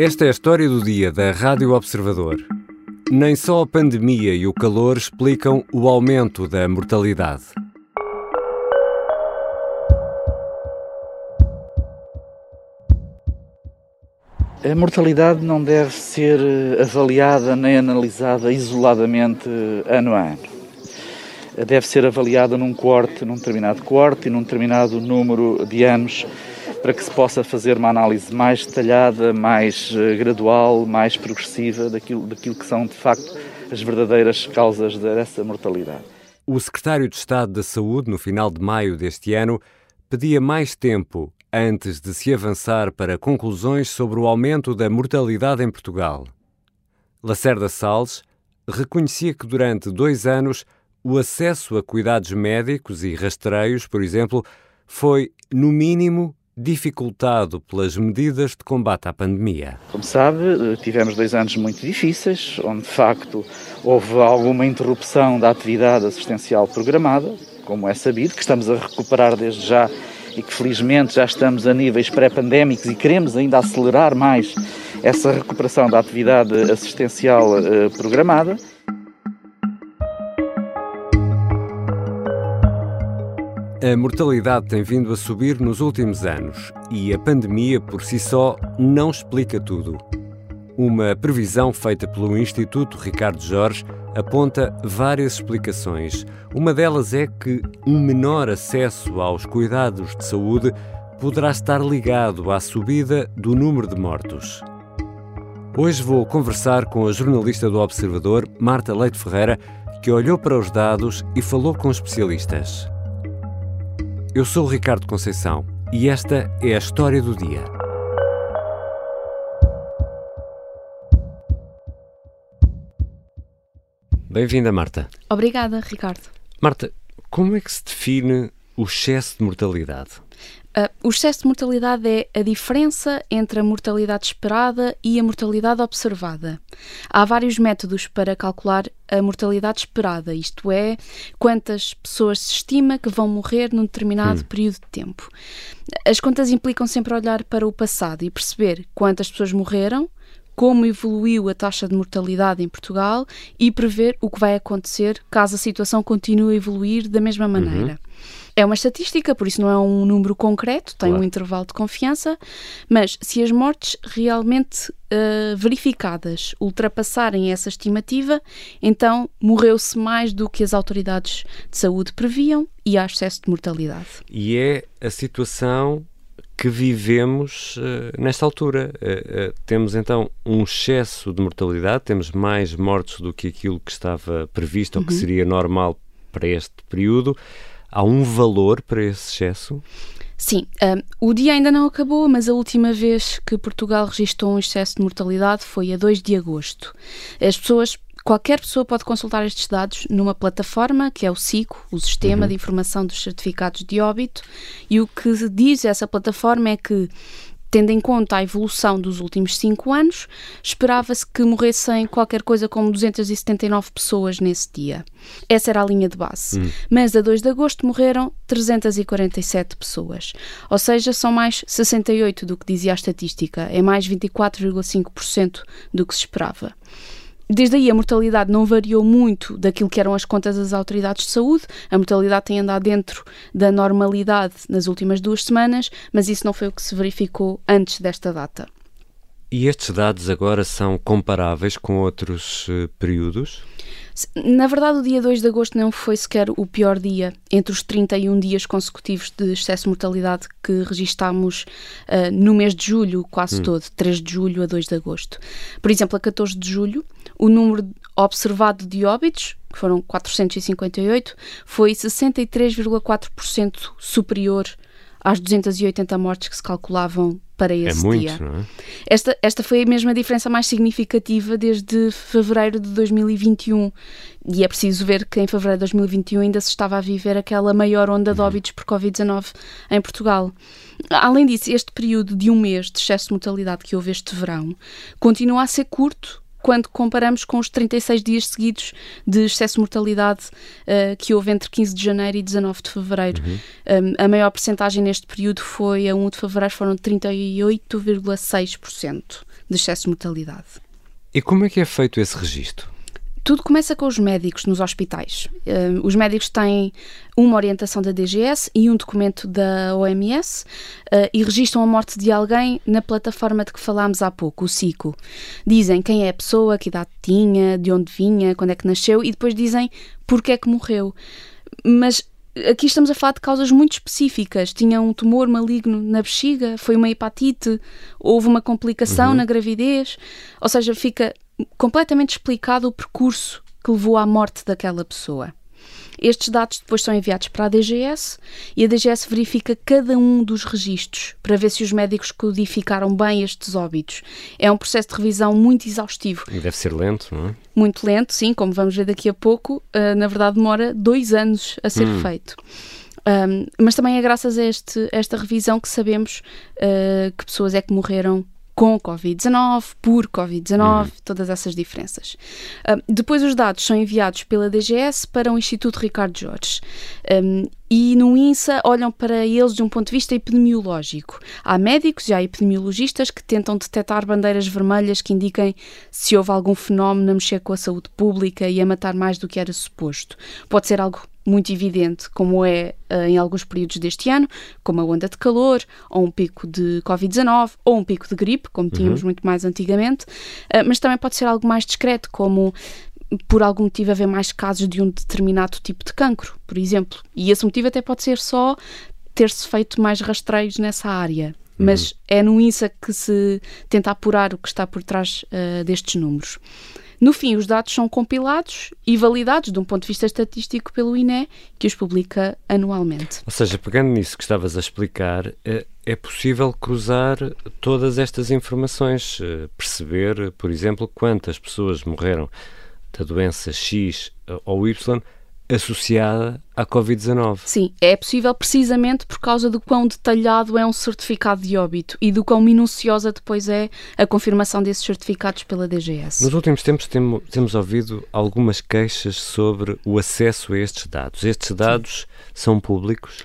Esta é a história do dia da Rádio Observador. Nem só a pandemia e o calor explicam o aumento da mortalidade. A mortalidade não deve ser eh, avaliada nem analisada isoladamente eh, ano a ano. Deve ser avaliada num corte, num determinado corte e num determinado número de anos para que se possa fazer uma análise mais detalhada, mais eh, gradual, mais progressiva daquilo, daquilo que são de facto as verdadeiras causas dessa mortalidade. O secretário de Estado da Saúde, no final de maio deste ano, pedia mais tempo antes de se avançar para conclusões sobre o aumento da mortalidade em Portugal. Lacerda Salles reconhecia que durante dois anos o acesso a cuidados médicos e rastreios, por exemplo, foi, no mínimo, dificultado pelas medidas de combate à pandemia. Como sabe, tivemos dois anos muito difíceis, onde de facto houve alguma interrupção da atividade assistencial programada, como é sabido, que estamos a recuperar desde já e que felizmente já estamos a níveis pré-pandémicos e queremos ainda acelerar mais essa recuperação da atividade assistencial eh, programada. A mortalidade tem vindo a subir nos últimos anos e a pandemia por si só não explica tudo. Uma previsão feita pelo Instituto Ricardo Jorge aponta várias explicações. Uma delas é que um menor acesso aos cuidados de saúde poderá estar ligado à subida do número de mortos. Hoje vou conversar com a jornalista do Observador, Marta Leite Ferreira, que olhou para os dados e falou com especialistas. Eu sou o Ricardo Conceição e esta é a história do dia. Bem-vinda, Marta. Obrigada, Ricardo. Marta, como é que se define o excesso de mortalidade? Uh, o excesso de mortalidade é a diferença entre a mortalidade esperada e a mortalidade observada. Há vários métodos para calcular a mortalidade esperada, isto é, quantas pessoas se estima que vão morrer num determinado hum. período de tempo. As contas implicam sempre olhar para o passado e perceber quantas pessoas morreram, como evoluiu a taxa de mortalidade em Portugal e prever o que vai acontecer caso a situação continue a evoluir da mesma maneira. Uhum. É uma estatística, por isso não é um número concreto, tem claro. um intervalo de confiança, mas se as mortes realmente uh, verificadas ultrapassarem essa estimativa, então morreu-se mais do que as autoridades de saúde previam e há excesso de mortalidade. E é a situação que vivemos uh, nesta altura. Uh, uh, temos então um excesso de mortalidade, temos mais mortos do que aquilo que estava previsto uhum. ou que uhum. seria normal para este período. Há um valor para esse excesso? Sim, um, o dia ainda não acabou, mas a última vez que Portugal registrou um excesso de mortalidade foi a 2 de agosto. As pessoas Qualquer pessoa pode consultar estes dados numa plataforma que é o SICO, o Sistema uhum. de Informação dos Certificados de Óbito, e o que diz essa plataforma é que Tendo em conta a evolução dos últimos cinco anos, esperava-se que morressem qualquer coisa como 279 pessoas nesse dia. Essa era a linha de base. Hum. Mas a 2 de agosto morreram 347 pessoas. Ou seja, são mais 68 do que dizia a estatística. É mais 24,5% do que se esperava. Desde aí a mortalidade não variou muito daquilo que eram as contas das autoridades de saúde. A mortalidade tem andado dentro da normalidade nas últimas duas semanas, mas isso não foi o que se verificou antes desta data. E estes dados agora são comparáveis com outros uh, períodos? Na verdade, o dia 2 de agosto não foi sequer o pior dia entre os 31 dias consecutivos de excesso de mortalidade que registámos uh, no mês de julho, quase hum. todo, 3 de julho a 2 de agosto. Por exemplo, a 14 de julho, o número observado de óbitos, que foram 458, foi 63,4% superior às 280 mortes que se calculavam para é esse é muito, dia. Não é? Esta, esta foi a diferença mais significativa desde fevereiro de 2021. E é preciso ver que em fevereiro de 2021 ainda se estava a viver aquela maior onda de uhum. óbitos por Covid-19 em Portugal. Além disso, este período de um mês de excesso de mortalidade que houve este verão continua a ser curto quando comparamos com os 36 dias seguidos de excesso de mortalidade uh, que houve entre 15 de janeiro e 19 de fevereiro. Uhum. Um, a maior percentagem neste período foi a 1 de fevereiro, foram 38,6% de excesso de mortalidade. E como é que é feito esse registro? Tudo começa com os médicos nos hospitais. Uh, os médicos têm uma orientação da DGS e um documento da OMS uh, e registram a morte de alguém na plataforma de que falámos há pouco, o CICO. Dizem quem é a pessoa, que idade tinha, de onde vinha, quando é que nasceu e depois dizem porque é que morreu. Mas aqui estamos a falar de causas muito específicas. Tinha um tumor maligno na bexiga, foi uma hepatite, houve uma complicação uhum. na gravidez. Ou seja, fica completamente explicado o percurso que levou à morte daquela pessoa. Estes dados depois são enviados para a DGS e a DGS verifica cada um dos registros para ver se os médicos codificaram bem estes óbitos. É um processo de revisão muito exaustivo. E deve ser lento, não é? Muito lento, sim, como vamos ver daqui a pouco. Uh, na verdade, demora dois anos a ser hum. feito. Um, mas também é graças a este, esta revisão que sabemos uh, que pessoas é que morreram com Covid-19, por Covid-19, uhum. todas essas diferenças. Uh, depois os dados são enviados pela DGS para o Instituto Ricardo Jorge. Um, e no INSA olham para eles de um ponto de vista epidemiológico. Há médicos e há epidemiologistas que tentam detectar bandeiras vermelhas que indiquem se houve algum fenómeno a mexer com a saúde pública e a matar mais do que era suposto. Pode ser algo muito evidente, como é uh, em alguns períodos deste ano, como a onda de calor, ou um pico de Covid-19, ou um pico de gripe, como tínhamos uhum. muito mais antigamente, uh, mas também pode ser algo mais discreto, como por algum motivo haver mais casos de um determinado tipo de cancro, por exemplo. E esse motivo até pode ser só ter-se feito mais rastreios nessa área. Mas uhum. é no INSA que se tenta apurar o que está por trás uh, destes números. No fim, os dados são compilados e validados de um ponto de vista estatístico pelo INE, que os publica anualmente. Ou seja, pegando nisso que estavas a explicar, é, é possível cruzar todas estas informações, eh, perceber, por exemplo, quantas pessoas morreram da doença X ou Y associada à Covid-19. Sim, é possível precisamente por causa do quão detalhado é um certificado de óbito e do quão minuciosa depois é a confirmação desses certificados pela DGS. Nos últimos tempos temos, temos ouvido algumas queixas sobre o acesso a estes dados. Estes dados Sim. são públicos?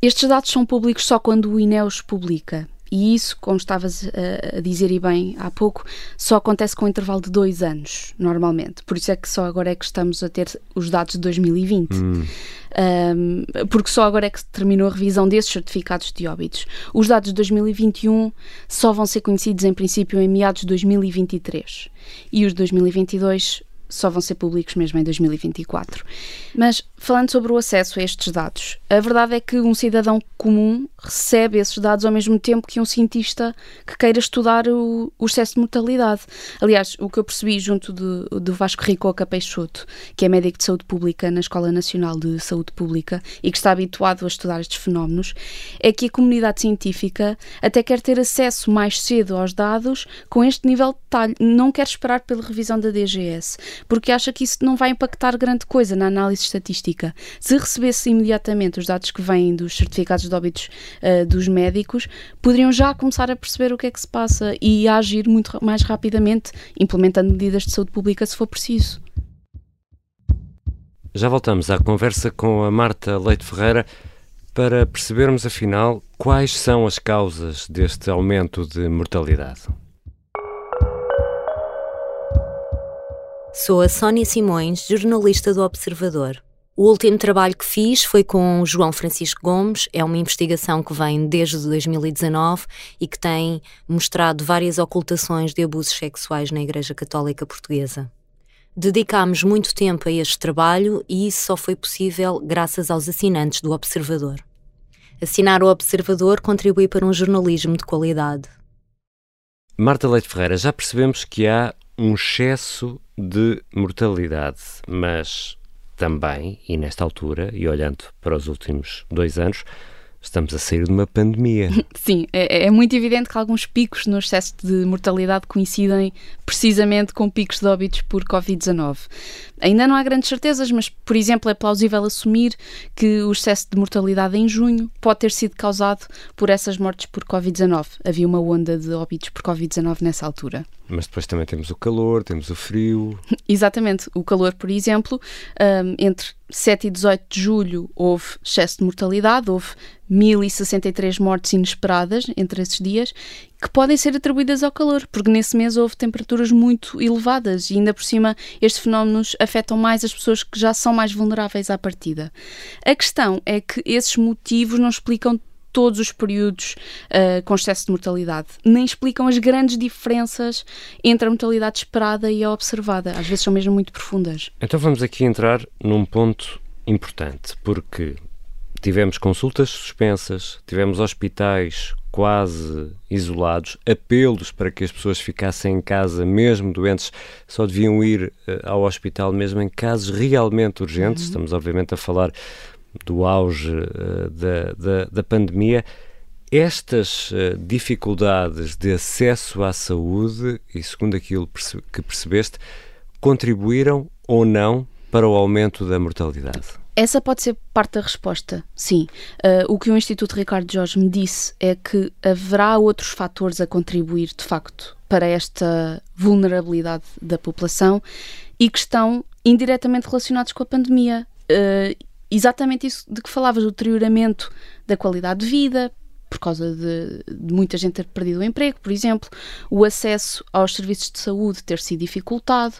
Estes dados são públicos só quando o INE os publica. E isso, como estavas a, dizer e bem há pouco, só acontece com um intervalo de dois anos, normalmente. Por isso é que só agora é que estamos a ter os dados de 2020. Hum. Um, porque só agora é que terminou a revisão desses certificados de óbitos. Os dados de 2021 só vão ser conhecidos em princípio em meados de 2023 e os de 2022 só vão ser públicos mesmo em 2024. Mas falando sobre o acesso a estes dados, a verdade é que um cidadão comum recebe esses dados ao mesmo tempo que um cientista que queira estudar o, o excesso de mortalidade. Aliás, o que eu percebi junto do, do Vasco Ricoca Peixoto, que é médico de saúde pública na Escola Nacional de Saúde Pública e que está habituado a estudar estes fenómenos, é que a comunidade científica até quer ter acesso mais cedo aos dados com este nível de detalhe. Não quer esperar pela revisão da DGS, porque acha que isso não vai impactar grande coisa na análise estatística. Se recebesse imediatamente os dados que vêm dos certificados de óbitos uh, dos médicos, poderiam já começar a perceber o que é que se passa e a agir muito mais rapidamente, implementando medidas de saúde pública se for preciso. Já voltamos à conversa com a Marta Leite Ferreira para percebermos afinal quais são as causas deste aumento de mortalidade. Sou a Sónia Simões, jornalista do Observador. O último trabalho que fiz foi com João Francisco Gomes, é uma investigação que vem desde 2019 e que tem mostrado várias ocultações de abusos sexuais na Igreja Católica Portuguesa. Dedicámos muito tempo a este trabalho e isso só foi possível graças aos assinantes do Observador. Assinar o Observador contribui para um jornalismo de qualidade. Marta Leite Ferreira, já percebemos que há um excesso de mortalidade, mas também, e nesta altura, e olhando para os últimos dois anos, estamos a sair de uma pandemia. Sim, é, é, muito evidente que alguns picos no excesso de mortalidade coincidem precisamente com picos de óbitos por Covid-19. Ainda não há grandes certezas, mas, por exemplo, é plausível assumir que o excesso de mortalidade em junho pode ter sido causado por essas mortes por Covid-19. Havia uma onda de óbitos por Covid-19 nessa altura. Mas depois também temos o calor, temos o frio. Exatamente. O calor, por exemplo, um, entre 7 e 18 de julho houve excesso de mortalidade, houve 1063 mortes inesperadas entre esses dias, que podem ser atribuídas ao calor, porque nesse mês houve temperaturas muito elevadas e ainda por cima estes fenómenos afetam mais as pessoas que já são mais vulneráveis à partida. A questão é que esses motivos não explicam todos os períodos uh, com excesso de mortalidade, nem explicam as grandes diferenças entre a mortalidade esperada e a observada. Às vezes são mesmo muito profundas. Então vamos aqui entrar num ponto importante, porque tivemos consultas suspensas, tivemos hospitais quase isolados, apelos para que as pessoas ficassem em casa, mesmo doentes, só deviam ir uh, ao hospital mesmo em casos realmente urgentes. Uhum. Estamos, obviamente, a falar do auge uh, da, da, da, pandemia, estas uh, dificuldades de acesso à saúde, e segundo aquilo que percebeste, contribuíram ou não para o aumento da mortalidade? Essa pode ser parte da resposta, sim. Uh, o que o Instituto Ricardo Jorge me disse é que haverá outros fatores a contribuir, de facto, para esta vulnerabilidade da população e que estão indiretamente relacionados com a pandemia. Uh, exatamente isso de que falavas, o deterioramento da qualidade de vida, por causa de, de, muita gente ter perdido o emprego, por exemplo, o acesso aos serviços de saúde ter sido dificultado,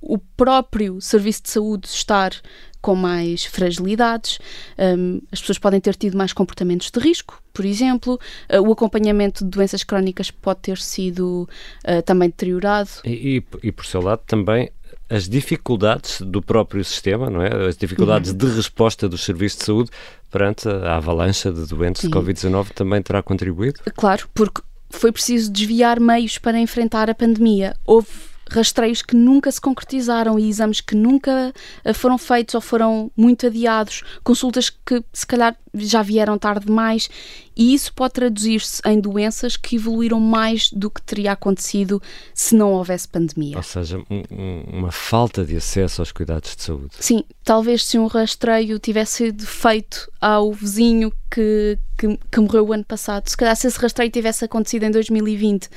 o próprio serviço de saúde estar com mais fragilidades, um, as pessoas podem ter tido mais comportamentos de risco, por exemplo, uh, o acompanhamento de doenças crónicas pode ter sido uh, também deteriorado. E, e, e, por seu lado também as dificuldades do próprio sistema, não é? As dificuldades uhum. de resposta dos serviços de saúde perante a avalanche de doentes Sim. de Covid-19 também terá contribuído? Claro, porque foi preciso desviar meios para enfrentar a pandemia. Houve rastreios que nunca se concretizaram e exames que nunca eh, foram feitos ou foram muito adiados, consultas que se calhar já vieram tarde demais e isso pode traduzir-se em doenças que evoluíram mais do que teria acontecido se não houvesse pandemia. Ou seja, um, uma falta de acesso aos cuidados de saúde. Sim, talvez se um rastreio tivesse sido feito ao vizinho que, que, que, morreu o ano passado, se calhar se esse rastreio tivesse acontecido em 2020,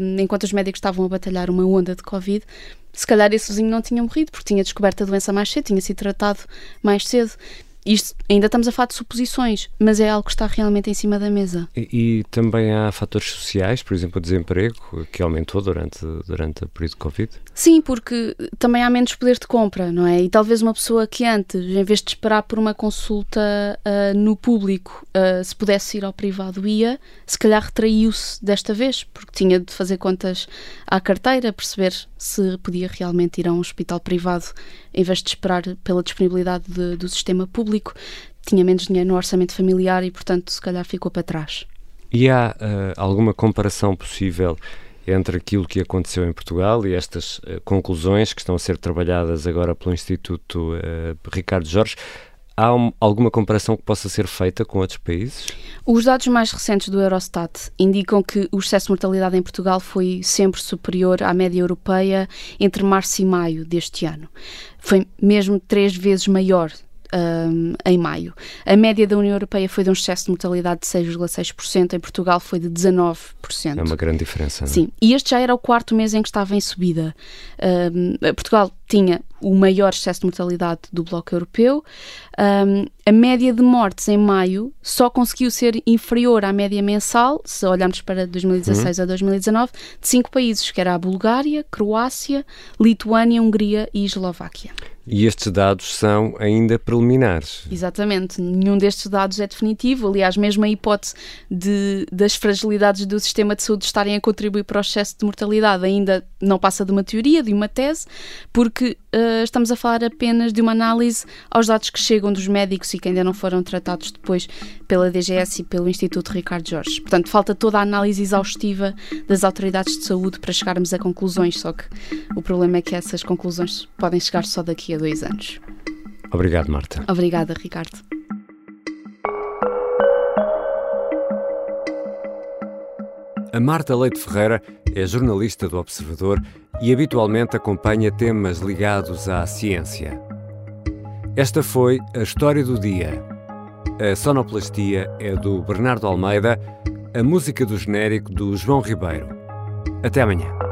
um, enquanto os médicos estavam a batalhar uma onda de Covid, se calhar esse vizinho não tinha morrido porque tinha descoberto a doença mais cedo, tinha sido tratado mais cedo. Isto, ainda estamos a falar de suposições, mas é algo que está realmente em cima da mesa. E, e, também há fatores sociais, por exemplo, o desemprego, que aumentou durante, durante o período de Covid? Sim, porque também há menos poder de compra, não é? E talvez uma pessoa que antes, em vez de esperar por uma consulta uh, no público, uh, se pudesse ir ao privado, ia, se calhar retraiu-se desta vez, porque tinha de fazer contas à carteira, perceber se podia realmente ir a um hospital privado em vez de esperar pela disponibilidade de, do sistema público, tinha menos dinheiro no orçamento familiar e, portanto, se calhar ficou para trás. E há uh, alguma comparação possível entre aquilo que aconteceu em Portugal e estas uh, conclusões que estão a ser trabalhadas agora pelo Instituto uh, Ricardo Jorge? Há um, alguma comparação que possa ser feita com outros países? Os dados mais recentes do Eurostat indicam que o excesso de mortalidade em Portugal foi sempre superior à média europeia entre março e maio deste ano. Foi mesmo três vezes maior um, em maio. A média da União Europeia foi de um excesso de mortalidade de 6,6%, em Portugal foi de 19%. É uma grande diferença. É? Sim, e este já era o quarto mês em que estava em subida. Um, Portugal tinha o maior excesso de mortalidade do Bloco Europeu. Um, a média de mortes em maio só conseguiu ser inferior à média mensal, se olharmos para 2016 uhum. a 2019, de cinco países, que era a Bulgária, Croácia, Lituânia, Hungria e Eslováquia. E estes dados são ainda preliminares. Exatamente, nenhum destes dados é definitivo. Aliás, mesmo a hipótese de, das fragilidades do sistema de saúde estarem a contribuir para o excesso de mortalidade ainda não passa de uma teoria, de uma tese, porque uh, estamos a falar apenas de uma análise aos dados que chegam dos médicos e que ainda não foram tratados depois pela DGS e pelo Instituto Ricardo Jorge. Portanto, falta toda a análise exaustiva das autoridades de saúde para chegarmos a conclusões, só que o problema é que essas conclusões podem chegar só daqui a dois anos. Obrigado, Marta. Obrigada, Ricardo. A Marta Leite Ferreira é jornalista do Observador e habitualmente acompanha temas ligados à ciência. Esta foi a história do dia. A sonoplastia é do Bernardo Almeida, a música do genérico do João Ribeiro. Até amanhã.